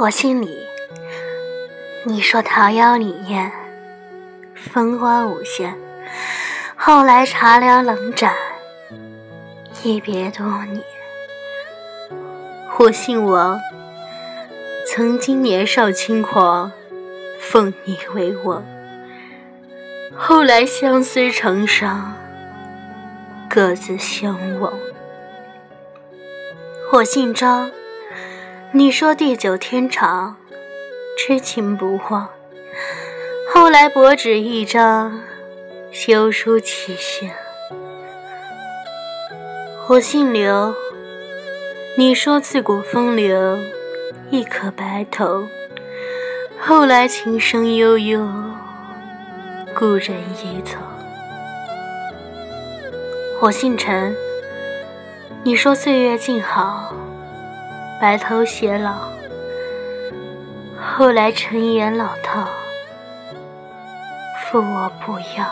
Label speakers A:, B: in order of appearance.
A: 我姓李。你说桃夭李艳，风花无限，后来茶凉冷盏，一别多年。我姓王，曾经年少轻狂，奉你为王，后来相思成伤，各自相忘。我姓张，你说地久天长。痴情不忘，后来薄纸一张，休书起行。我姓刘，你说自古风流，亦可白头。后来情深悠悠，故人已走。我姓陈，你说岁月静好，白头偕老。后来陈言老套，负我不要。